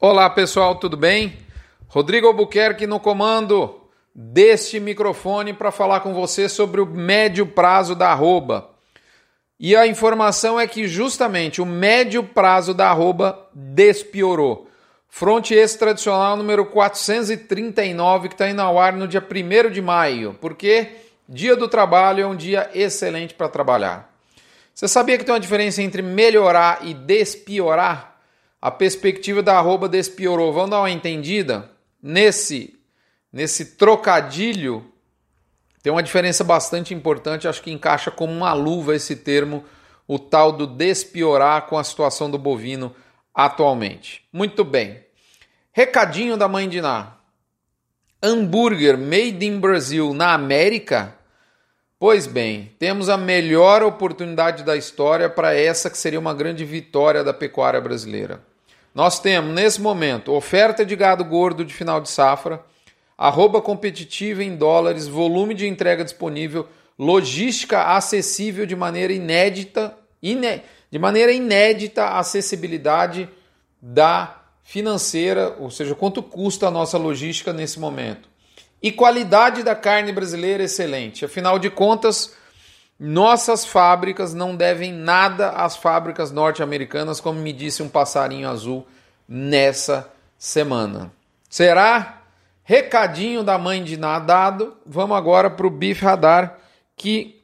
Olá pessoal, tudo bem? Rodrigo Albuquerque no comando deste microfone para falar com você sobre o médio prazo da arroba. E a informação é que justamente o médio prazo da arroba despiorou. Fronte esse tradicional número 439 que está indo ao ar no dia 1 de maio, porque dia do trabalho é um dia excelente para trabalhar. Você sabia que tem uma diferença entre melhorar e despiorar? A perspectiva da arroba despiorou. Vamos dar uma entendida? Nesse, nesse trocadilho, tem uma diferença bastante importante, acho que encaixa como uma luva esse termo, o tal do despiorar com a situação do bovino atualmente. Muito bem. Recadinho da mãe de Ná. Hambúrguer made in Brasil na América Pois bem, temos a melhor oportunidade da história para essa que seria uma grande vitória da pecuária brasileira. Nós temos, nesse momento, oferta de gado gordo de final de safra, arroba competitiva em dólares, volume de entrega disponível, logística acessível de maneira inédita, iné, de maneira inédita a acessibilidade da financeira, ou seja, quanto custa a nossa logística nesse momento. E qualidade da carne brasileira excelente. Afinal de contas, nossas fábricas não devem nada às fábricas norte-americanas, como me disse um passarinho azul nessa semana. Será? Recadinho da mãe de nadado. Vamos agora para o Beef Radar, que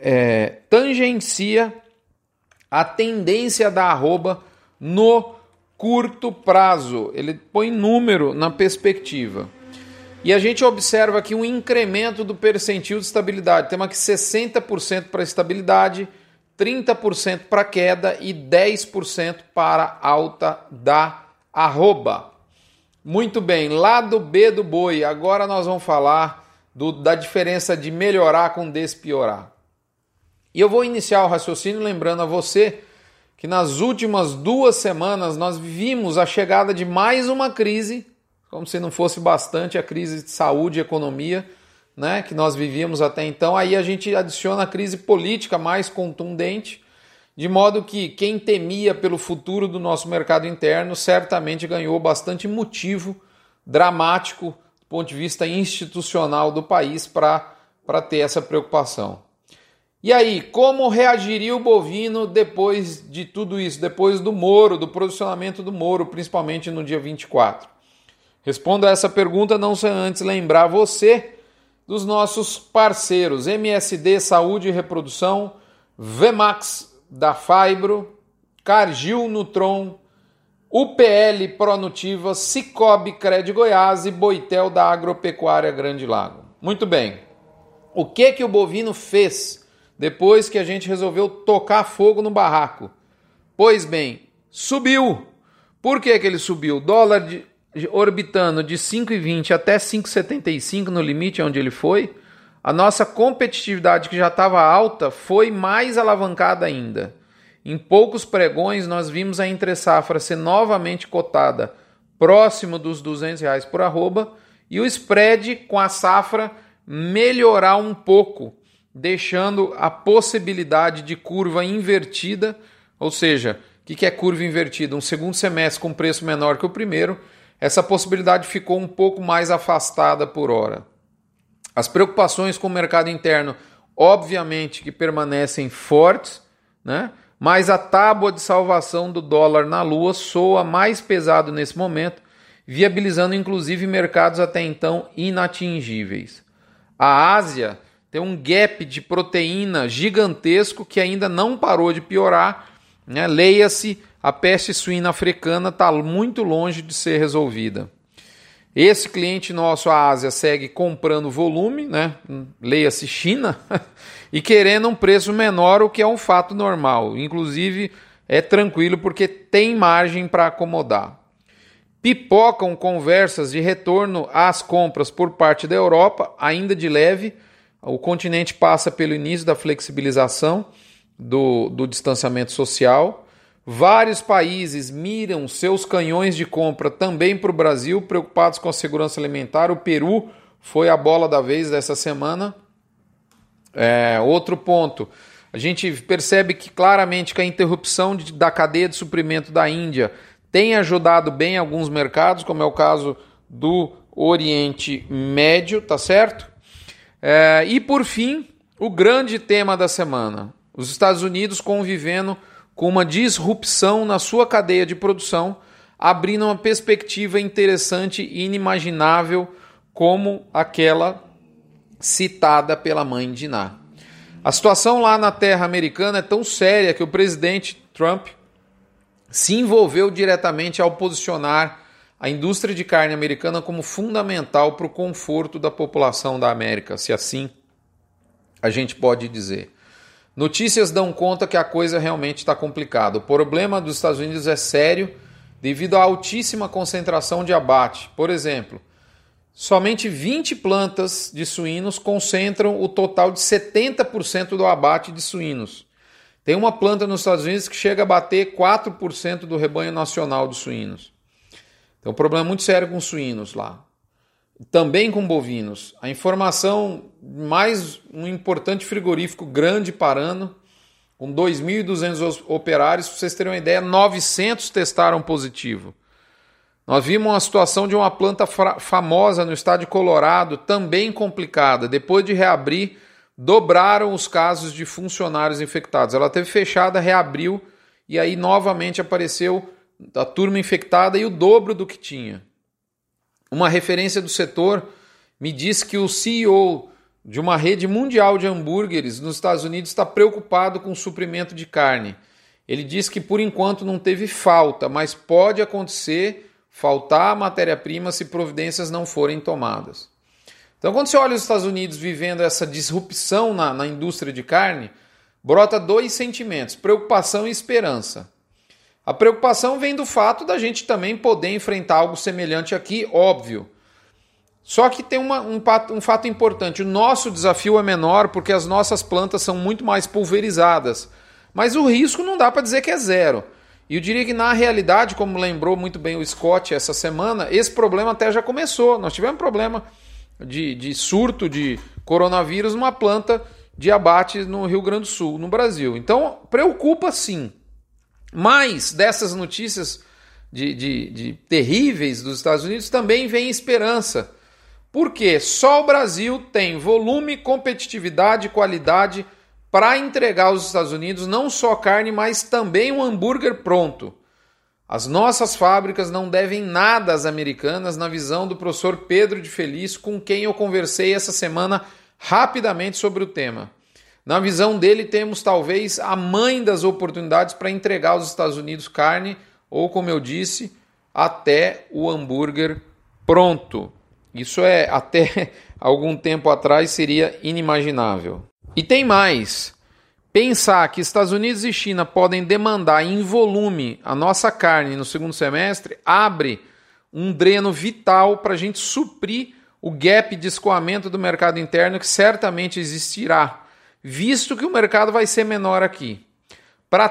é, tangencia a tendência da arroba no curto prazo. Ele põe número na perspectiva. E a gente observa aqui um incremento do percentil de estabilidade. Temos aqui 60% para estabilidade, 30% para queda e 10% para alta da arroba. Muito bem, lado B do boi. Agora nós vamos falar do, da diferença de melhorar com despiorar. E eu vou iniciar o raciocínio lembrando a você que nas últimas duas semanas nós vimos a chegada de mais uma crise como se não fosse bastante a crise de saúde e economia né, que nós vivíamos até então. Aí a gente adiciona a crise política mais contundente, de modo que quem temia pelo futuro do nosso mercado interno certamente ganhou bastante motivo dramático do ponto de vista institucional do país para ter essa preocupação. E aí, como reagiria o bovino depois de tudo isso, depois do Moro, do posicionamento do Moro, principalmente no dia 24? Responda essa pergunta não sem antes lembrar você dos nossos parceiros MSD Saúde e Reprodução, Vemax da Fibro, Cargil Nutron, UPL Pronutiva, Cicobi Cred Goiás e Boitel da Agropecuária Grande Lago. Muito bem. O que que o bovino fez depois que a gente resolveu tocar fogo no barraco? Pois bem, subiu. Por que, que ele subiu? Dólar de, orbitando de 5,20 até 5,75 no limite onde ele foi, a nossa competitividade que já estava alta foi mais alavancada ainda. Em poucos pregões nós vimos a entre safra ser novamente cotada próximo dos 200 reais por arroba e o spread com a safra melhorar um pouco, deixando a possibilidade de curva invertida, ou seja, o que é curva invertida? Um segundo semestre com preço menor que o primeiro essa possibilidade ficou um pouco mais afastada por hora. As preocupações com o mercado interno, obviamente, que permanecem fortes, né? mas a tábua de salvação do dólar na lua soa mais pesado nesse momento, viabilizando inclusive mercados até então inatingíveis. A Ásia tem um gap de proteína gigantesco que ainda não parou de piorar, né? leia-se a peste suína africana está muito longe de ser resolvida. Esse cliente nosso, a Ásia, segue comprando volume, né? leia-se China, e querendo um preço menor, o que é um fato normal. Inclusive, é tranquilo porque tem margem para acomodar. Pipocam conversas de retorno às compras por parte da Europa, ainda de leve. O continente passa pelo início da flexibilização do, do distanciamento social. Vários países miram seus canhões de compra também para o Brasil, preocupados com a segurança alimentar. O Peru foi a bola da vez dessa semana. É, outro ponto, a gente percebe que claramente que a interrupção de, da cadeia de suprimento da Índia tem ajudado bem alguns mercados, como é o caso do Oriente Médio, tá certo? É, e por fim, o grande tema da semana: os Estados Unidos convivendo uma disrupção na sua cadeia de produção, abrindo uma perspectiva interessante e inimaginável como aquela citada pela mãe de Ná. A situação lá na terra americana é tão séria que o presidente Trump se envolveu diretamente ao posicionar a indústria de carne americana como fundamental para o conforto da população da América, se assim a gente pode dizer. Notícias dão conta que a coisa realmente está complicada. O problema dos Estados Unidos é sério devido à altíssima concentração de abate. Por exemplo, somente 20 plantas de suínos concentram o total de 70% do abate de suínos. Tem uma planta nos Estados Unidos que chega a bater 4% do rebanho nacional de suínos. Então, um problema muito sério com suínos lá. Também com bovinos. A informação, mais um importante frigorífico grande parando, com 2.200 operários, para vocês terem uma ideia, 900 testaram positivo. Nós vimos uma situação de uma planta famosa no estado de Colorado, também complicada. Depois de reabrir, dobraram os casos de funcionários infectados. Ela teve fechada, reabriu e aí novamente apareceu a turma infectada e o dobro do que tinha. Uma referência do setor me diz que o CEO de uma rede mundial de hambúrgueres nos Estados Unidos está preocupado com o suprimento de carne. Ele diz que por enquanto não teve falta, mas pode acontecer faltar matéria-prima se providências não forem tomadas. Então, quando você olha os Estados Unidos vivendo essa disrupção na, na indústria de carne, brota dois sentimentos: preocupação e esperança. A preocupação vem do fato da gente também poder enfrentar algo semelhante aqui, óbvio. Só que tem uma, um, um, fato importante: o nosso desafio é menor porque as nossas plantas são muito mais pulverizadas. Mas o risco não dá para dizer que é zero. E eu diria que na realidade, como lembrou muito bem o Scott essa semana, esse problema até já começou. Nós tivemos problema de, de surto de coronavírus numa planta de abate no Rio Grande do Sul, no Brasil. Então, preocupa sim. Mas dessas notícias de, de, de terríveis dos Estados Unidos também vem esperança. Porque só o Brasil tem volume, competitividade e qualidade para entregar aos Estados Unidos não só carne, mas também um hambúrguer pronto. As nossas fábricas não devem nada às americanas, na visão do professor Pedro de Feliz, com quem eu conversei essa semana rapidamente sobre o tema. Na visão dele, temos talvez a mãe das oportunidades para entregar aos Estados Unidos carne, ou como eu disse, até o hambúrguer pronto. Isso é até algum tempo atrás seria inimaginável. E tem mais. Pensar que Estados Unidos e China podem demandar em volume a nossa carne no segundo semestre abre um dreno vital para a gente suprir o gap de escoamento do mercado interno que certamente existirá, visto que o mercado vai ser menor aqui. Para,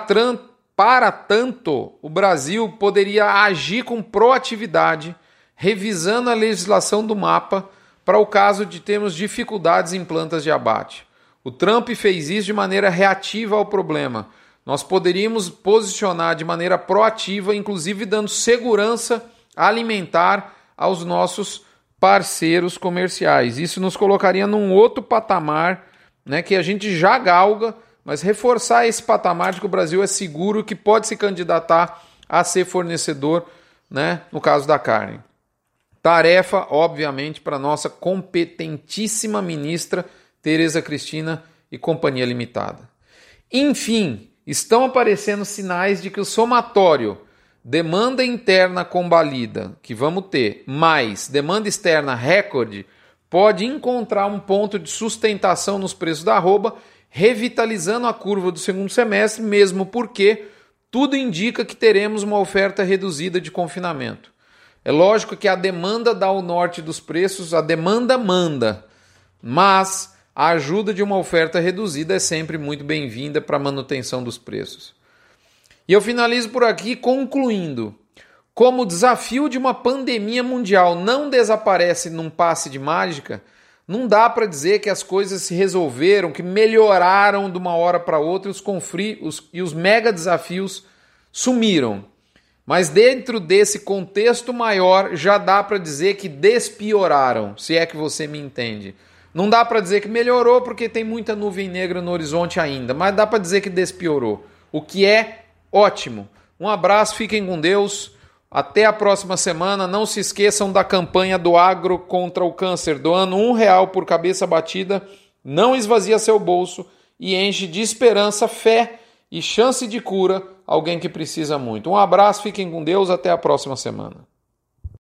para tanto, o Brasil poderia agir com proatividade, revisando a legislação do mapa para o caso de termos dificuldades em plantas de abate. O Trump fez isso de maneira reativa ao problema. Nós poderíamos posicionar de maneira proativa, inclusive dando segurança alimentar aos nossos parceiros comerciais. Isso nos colocaria num outro patamar, né, que a gente já galga, mas reforçar esse patamar de que o Brasil é seguro que pode se candidatar a ser fornecedor, né, no caso da carne. Tarefa, obviamente, para nossa competentíssima ministra Tereza Cristina e Companhia Limitada. Enfim, estão aparecendo sinais de que o somatório demanda interna combalida, que vamos ter, mais demanda externa recorde, pode encontrar um ponto de sustentação nos preços da arroba, revitalizando a curva do segundo semestre, mesmo porque tudo indica que teremos uma oferta reduzida de confinamento. É lógico que a demanda dá o norte dos preços, a demanda manda, mas a ajuda de uma oferta reduzida é sempre muito bem-vinda para a manutenção dos preços. E eu finalizo por aqui concluindo. Como o desafio de uma pandemia mundial não desaparece num passe de mágica, não dá para dizer que as coisas se resolveram, que melhoraram de uma hora para outra e os, e os mega desafios sumiram. Mas dentro desse contexto maior, já dá para dizer que despioraram, se é que você me entende. Não dá para dizer que melhorou porque tem muita nuvem negra no horizonte ainda, mas dá para dizer que despiorou, o que é ótimo. Um abraço, fiquem com Deus. Até a próxima semana. Não se esqueçam da campanha do agro contra o câncer, doando um real por cabeça batida. Não esvazia seu bolso e enche de esperança, fé e chance de cura alguém que precisa muito. Um abraço, fiquem com Deus, até a próxima semana.